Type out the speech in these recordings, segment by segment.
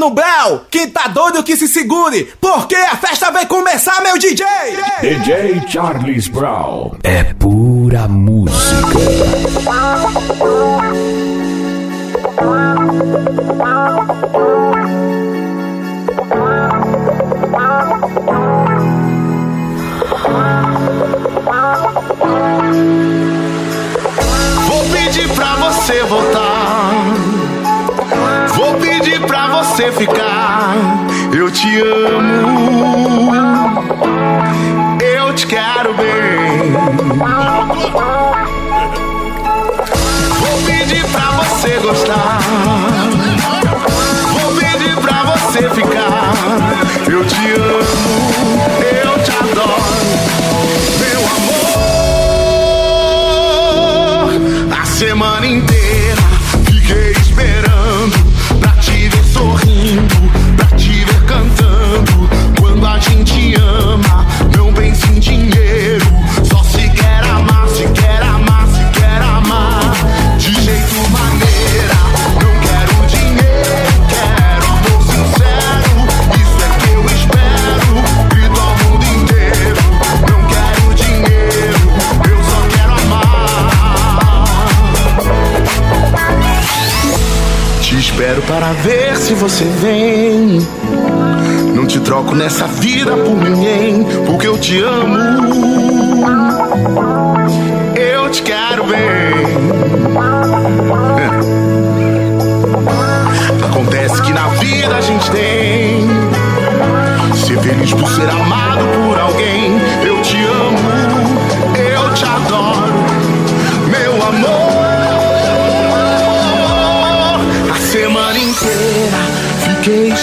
Mano Brown. Quem tá doido que se segure, porque a festa vai começar, meu DJ! DJ Charles Brown. É pura música. Vou pedir pra você voltar. Você ficar. Eu te amo. Eu te quero bem. Vou pedir pra você gostar. Vou pedir pra você ficar. Eu te amo. Eu te adoro. Meu amor. A semana inteira para ver se você vem. Não te troco nessa vida por ninguém, porque eu te amo. Eu te quero bem. Acontece que na vida a gente tem ser feliz por ser amado por alguém. Eu te amo,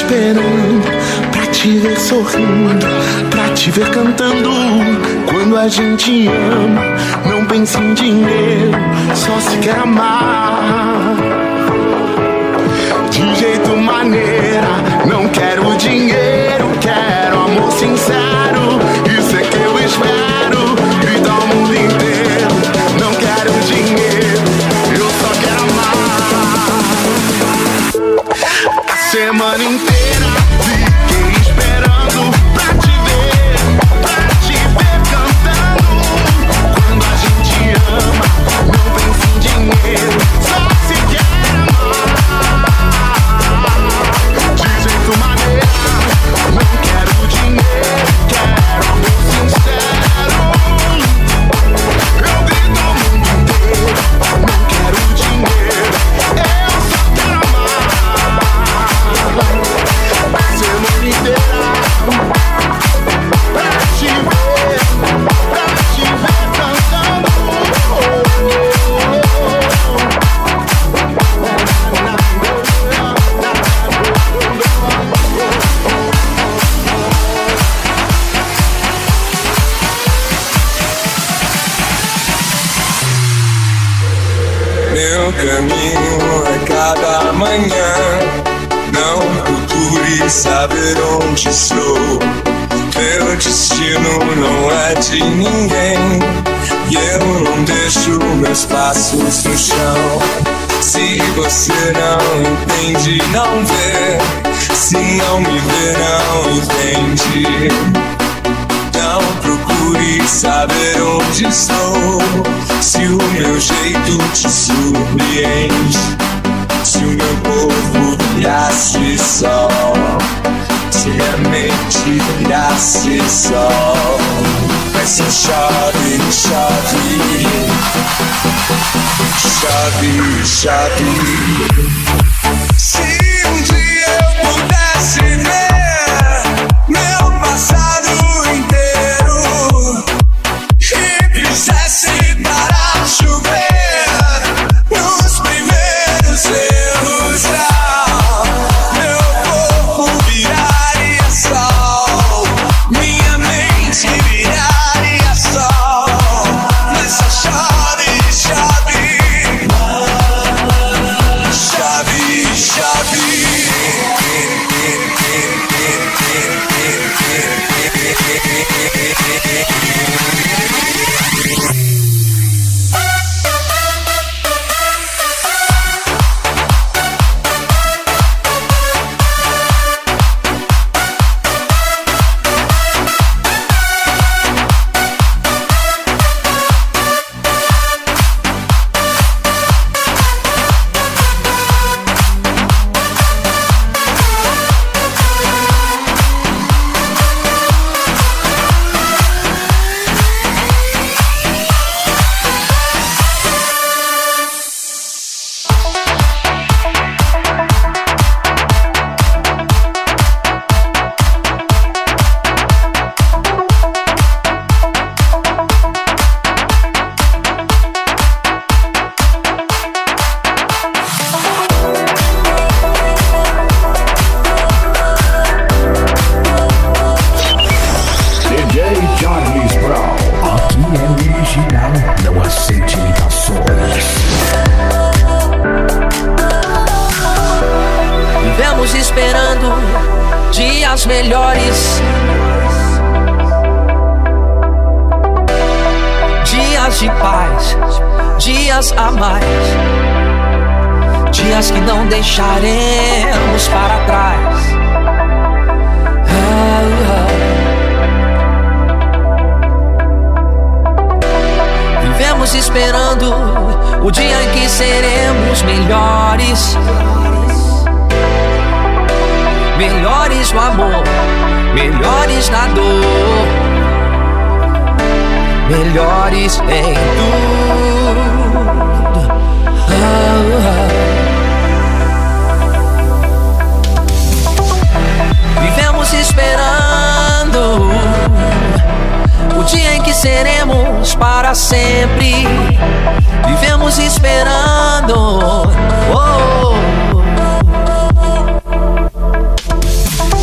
esperando pra te ver sorrindo, pra te ver cantando. Quando a gente ama, não pensa em dinheiro, só se quer amar. De jeito maneira, não quero dinheiro, quero amor sincero. Virasse sol, mas só chove, chove, para sempre. Vivemos esperando. Oh,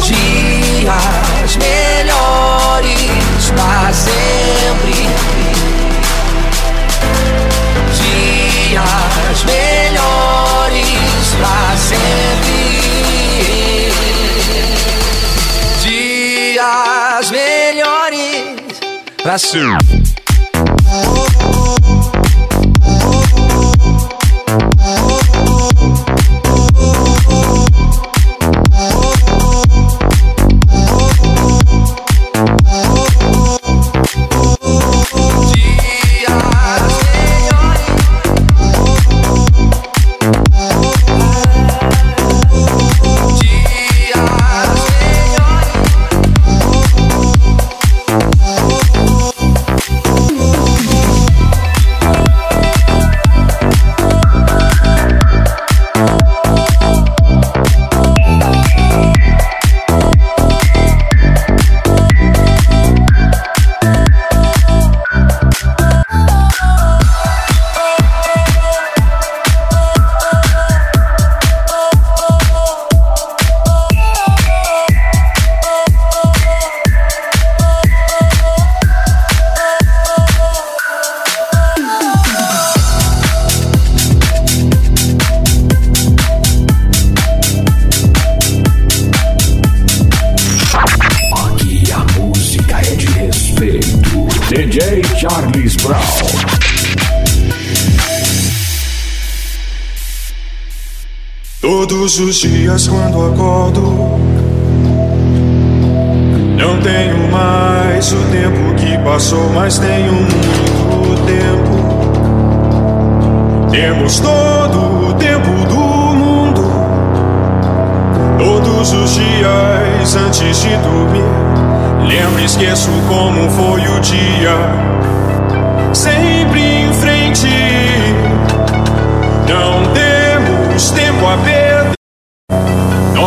dias melhores para sempre. Dias melhores para sempre. Dias melhores para sempre. Todos os dias quando acordo, não tenho mais o tempo que passou, mas tenho muito tempo. Temos todo o tempo do mundo. Todos os dias antes de dormir, lembro e esqueço como foi o dia. Sempre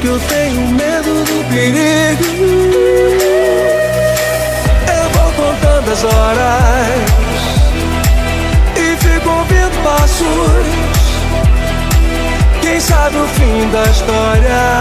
Risco, eu tenho medo do perigo. Eu vou contando as horas e fico ouvindo passos. Quem sabe o fim da história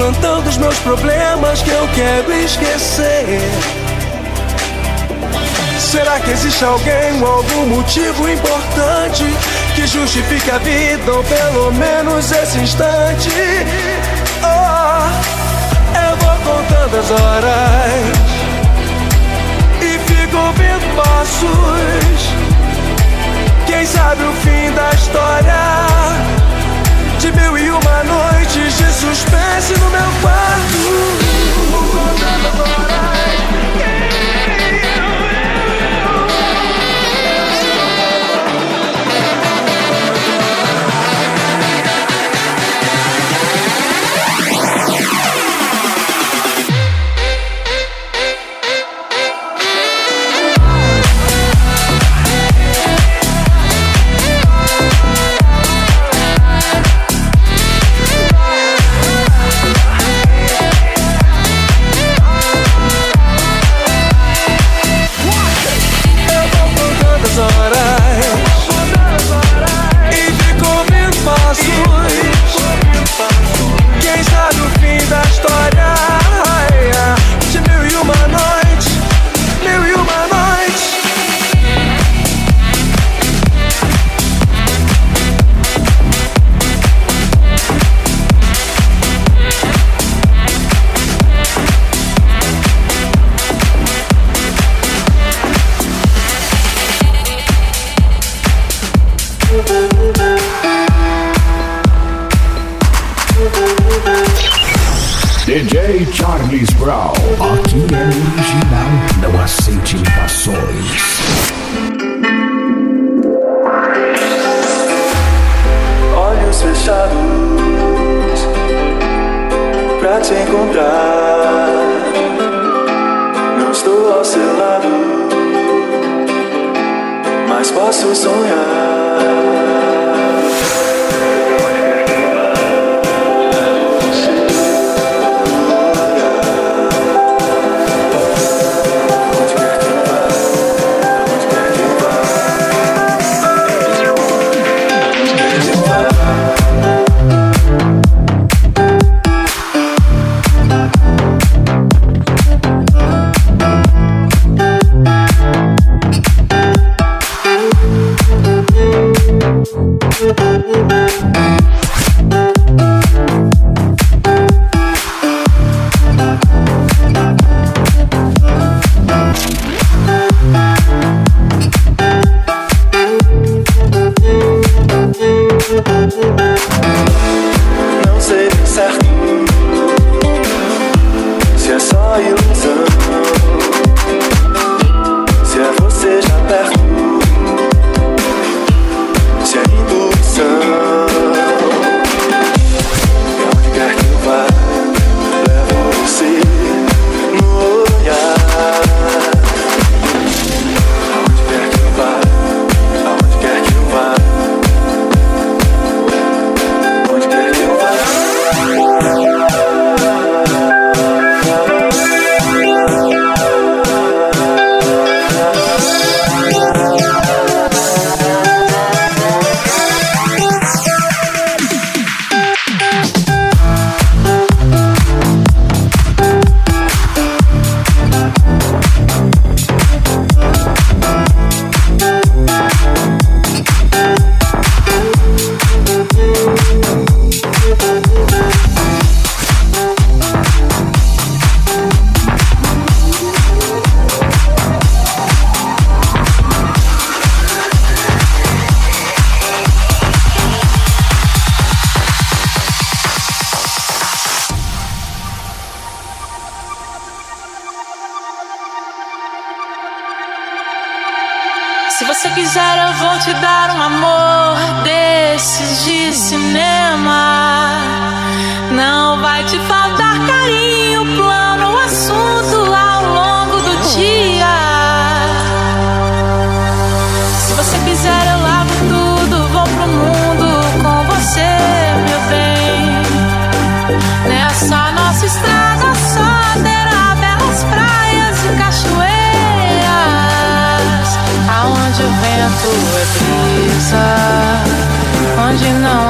plantando os meus problemas que eu quero esquecer. Será que existe alguém ou algum motivo importante que justifique a vida ou pelo menos esse instante? Oh, eu vou contando as horas e fico ouvindo passos. Quem sabe o fim da história De mil e uma noites de suspense no meu quarto.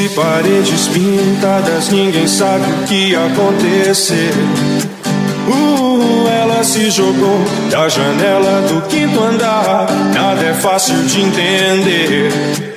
e paredes pintadas, ninguém sabe o que acontecer. Uh, ela se jogou da janela do quinto andar, nada é fácil de entender.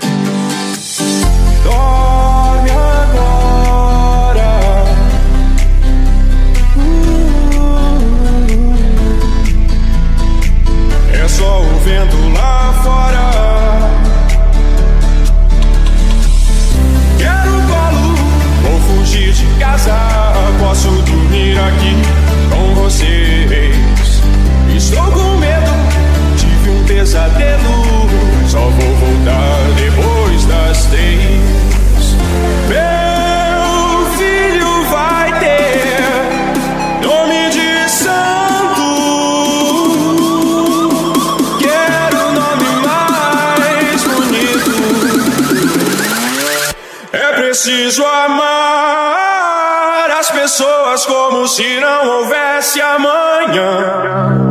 se não houvesse amanhã.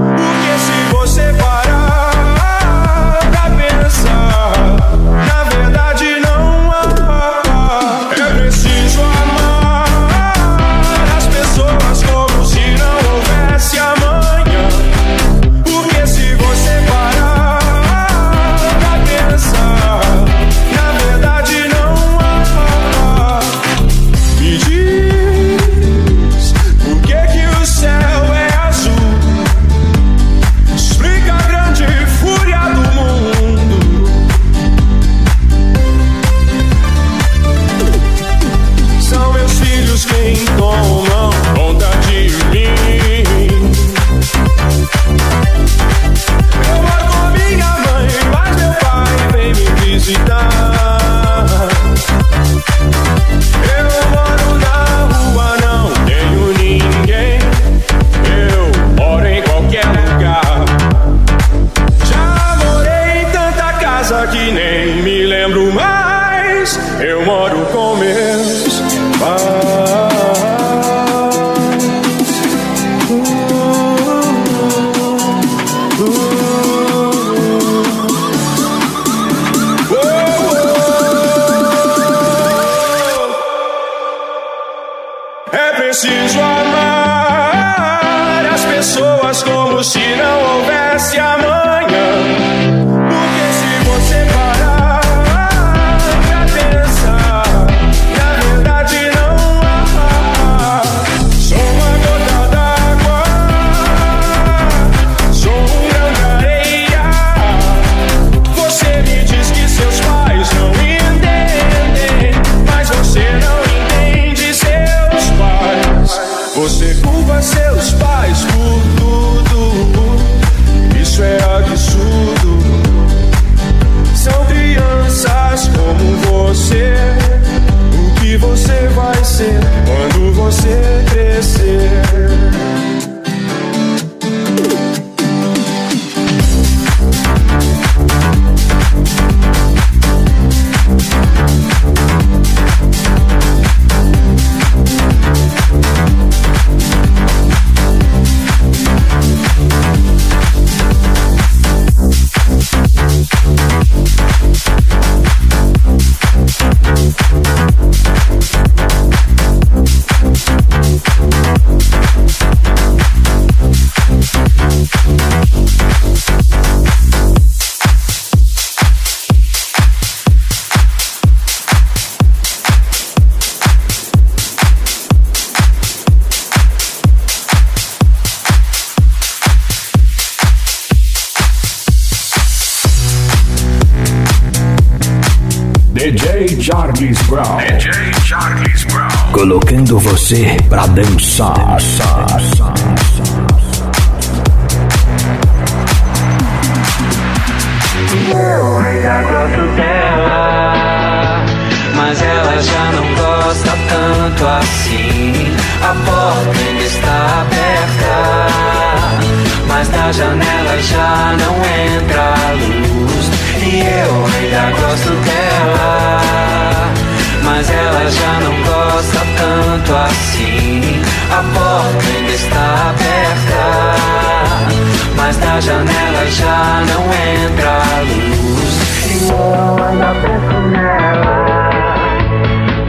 mas da janela já não entra luz. E eu ainda penso nela,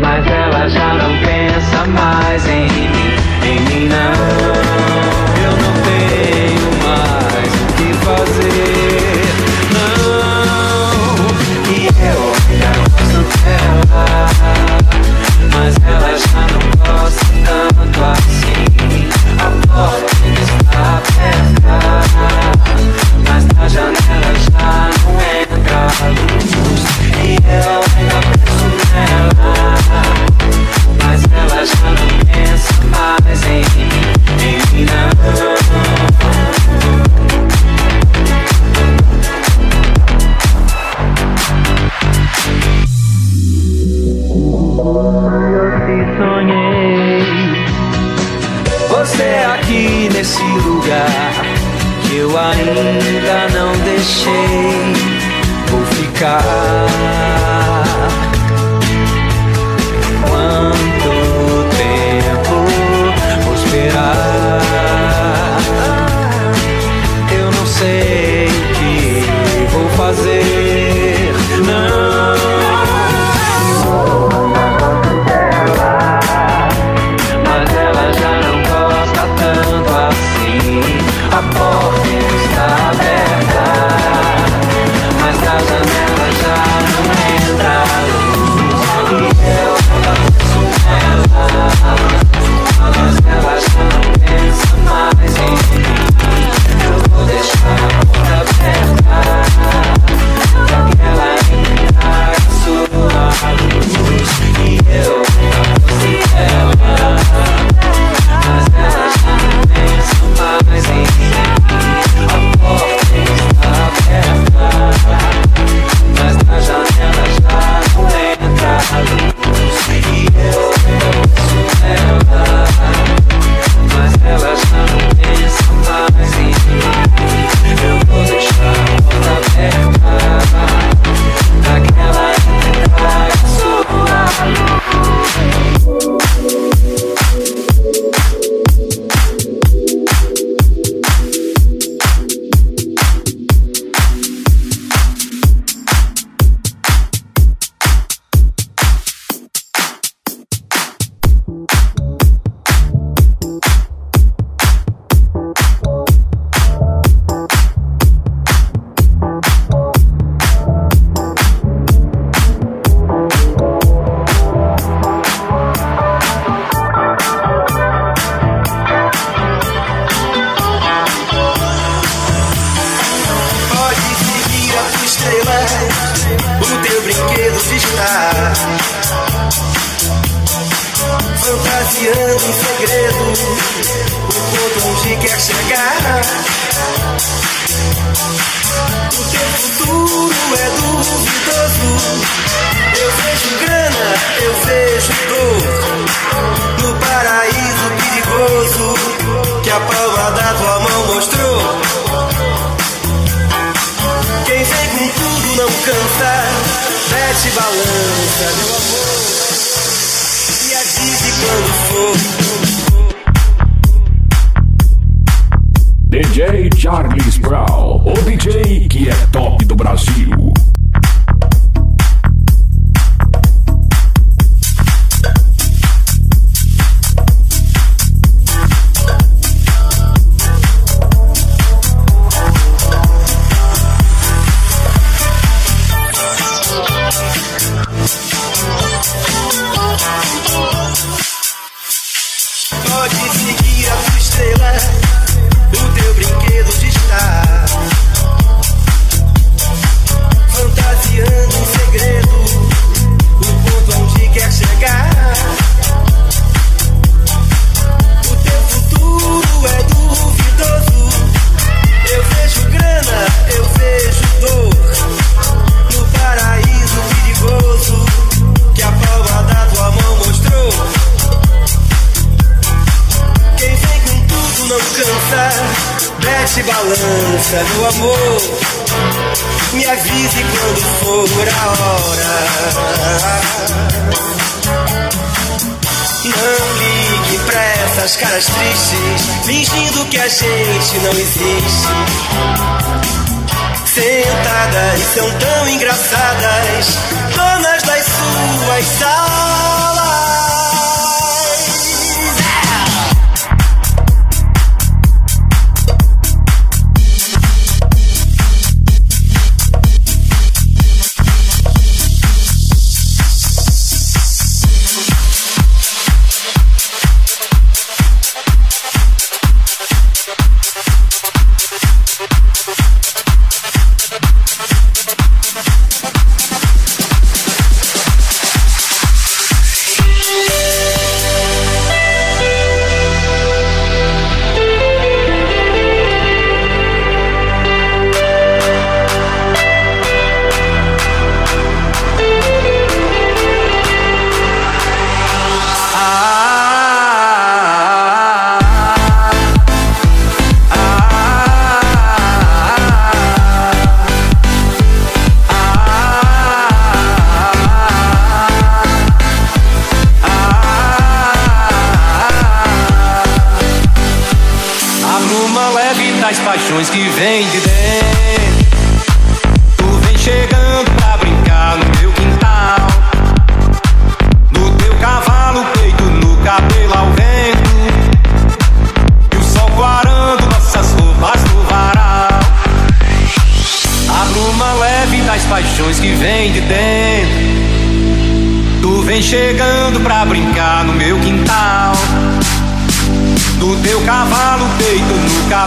mas ela já não pensa mais em mim, em mim não. Eu não tenho mais o que fazer, não. E eu ainda gosto dela, mas ela já não gosta tanto assim. Agora Viajando, penso mais em mim, em mim não. Eu te sonhei. Você é aqui nesse lugar que eu ainda não deixei. Vou ficar.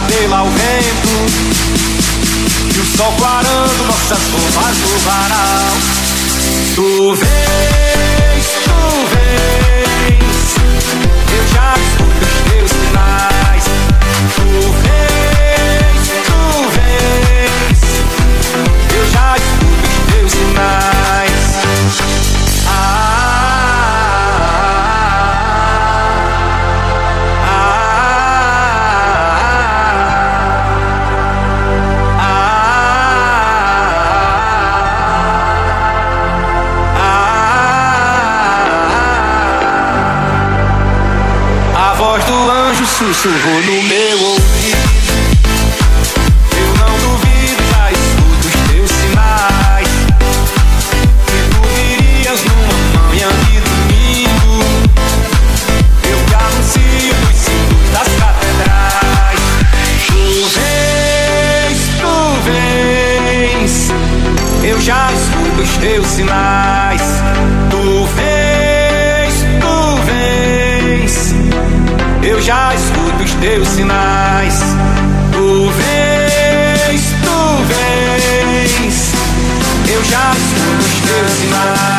pela o vento E o sol clarando nossas roupas no varal. Tu vens, tu vens Eu já escuto os teus sinais. Tu vens, tu vens Eu já escuto os teus sinais. Deu sinais. Tu vês, tu vês, eu já sou os teus sinais.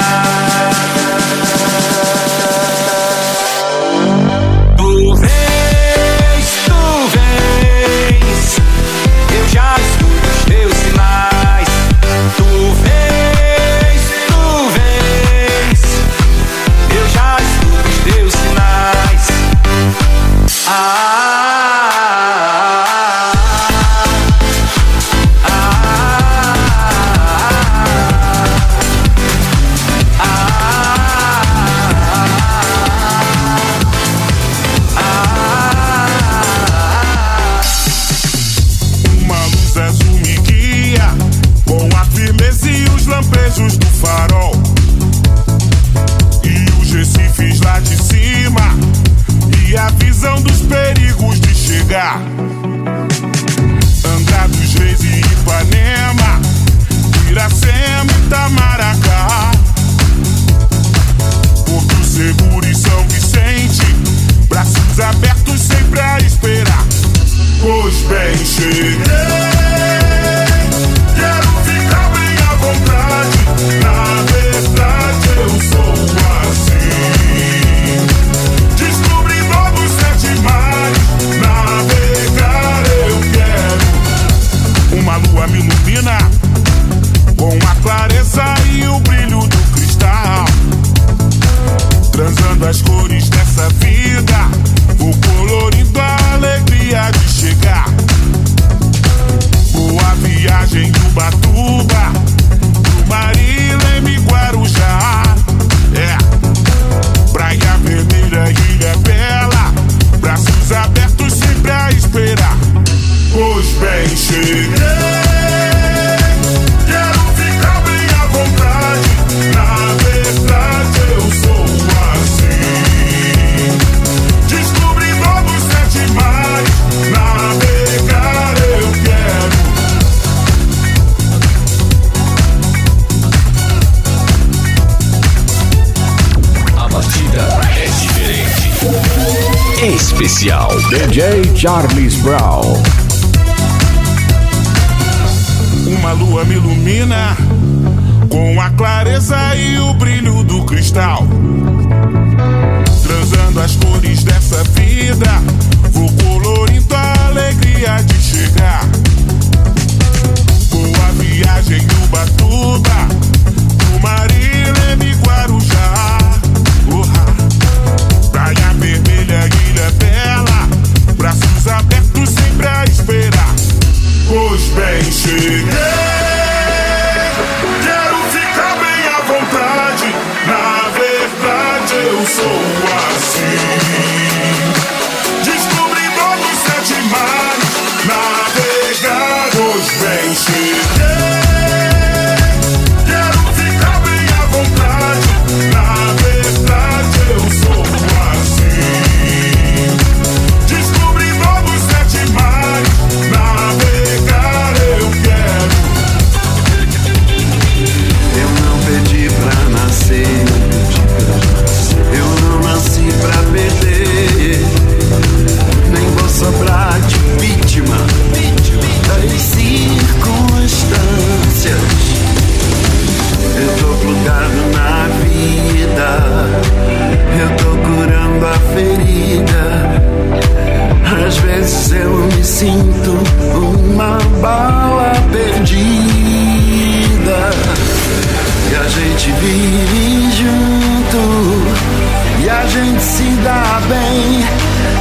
Se dá bem.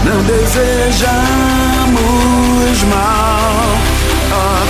Não desejamos mal a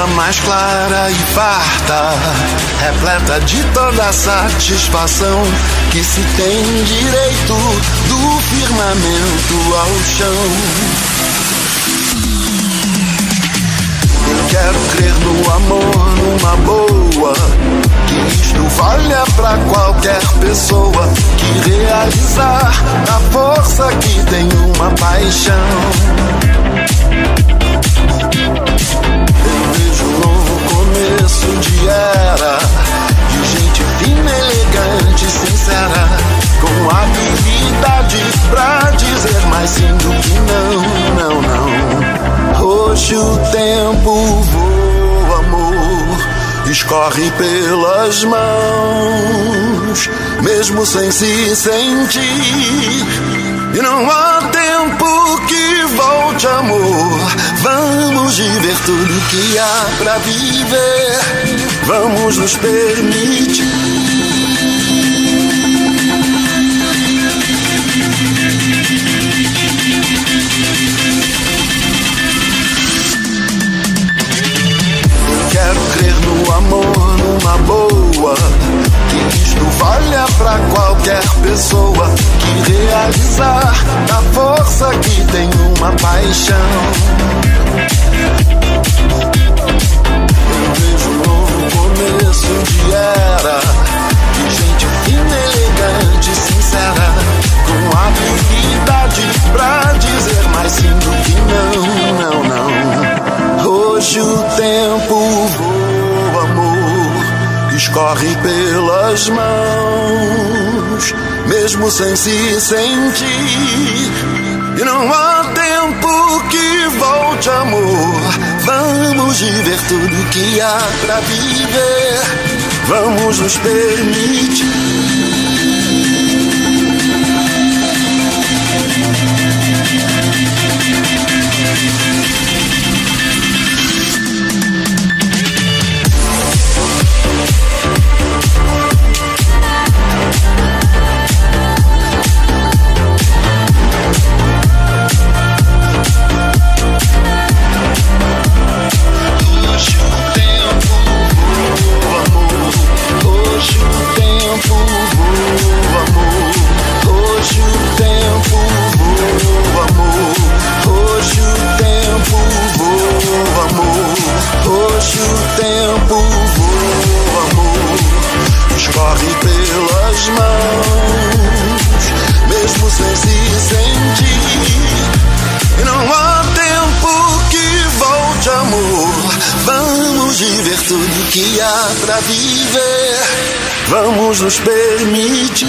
vida mais clara e farta, repleta de toda satisfação que se tem direito do firmamento ao chão. Quero crer no amor, numa boa. Que isto valha pra qualquer pessoa que realizar a força que tem uma paixão. Era de gente fina, elegante, sincera, com habilidade pra dizer mais sim do que não, não, não. Hoje o tempo voa, amor, escorre pelas mãos, mesmo sem se sentir. E não há tempo que volte, amor. Vamos viver tudo que há pra viver. Vamos nos permitir. Quero crer no amor, numa boa. Valha pra qualquer pessoa que realizar a força que tem uma paixão. Eu vejo um novo começo de era. De gente fina, elegante, sincera. Com habilidade pra dizer mais sim do que não, não, não. Hoje o tempo voa, escorre pelas mãos, mesmo sem se sentir. E não há tempo que volte, amor. Vamos viver tudo que há pra viver. Vamos nos permitir. Nos permitir.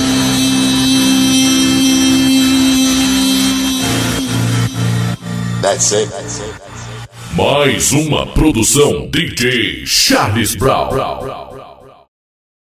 That's it. Mais uma produção DJ Charles Brown.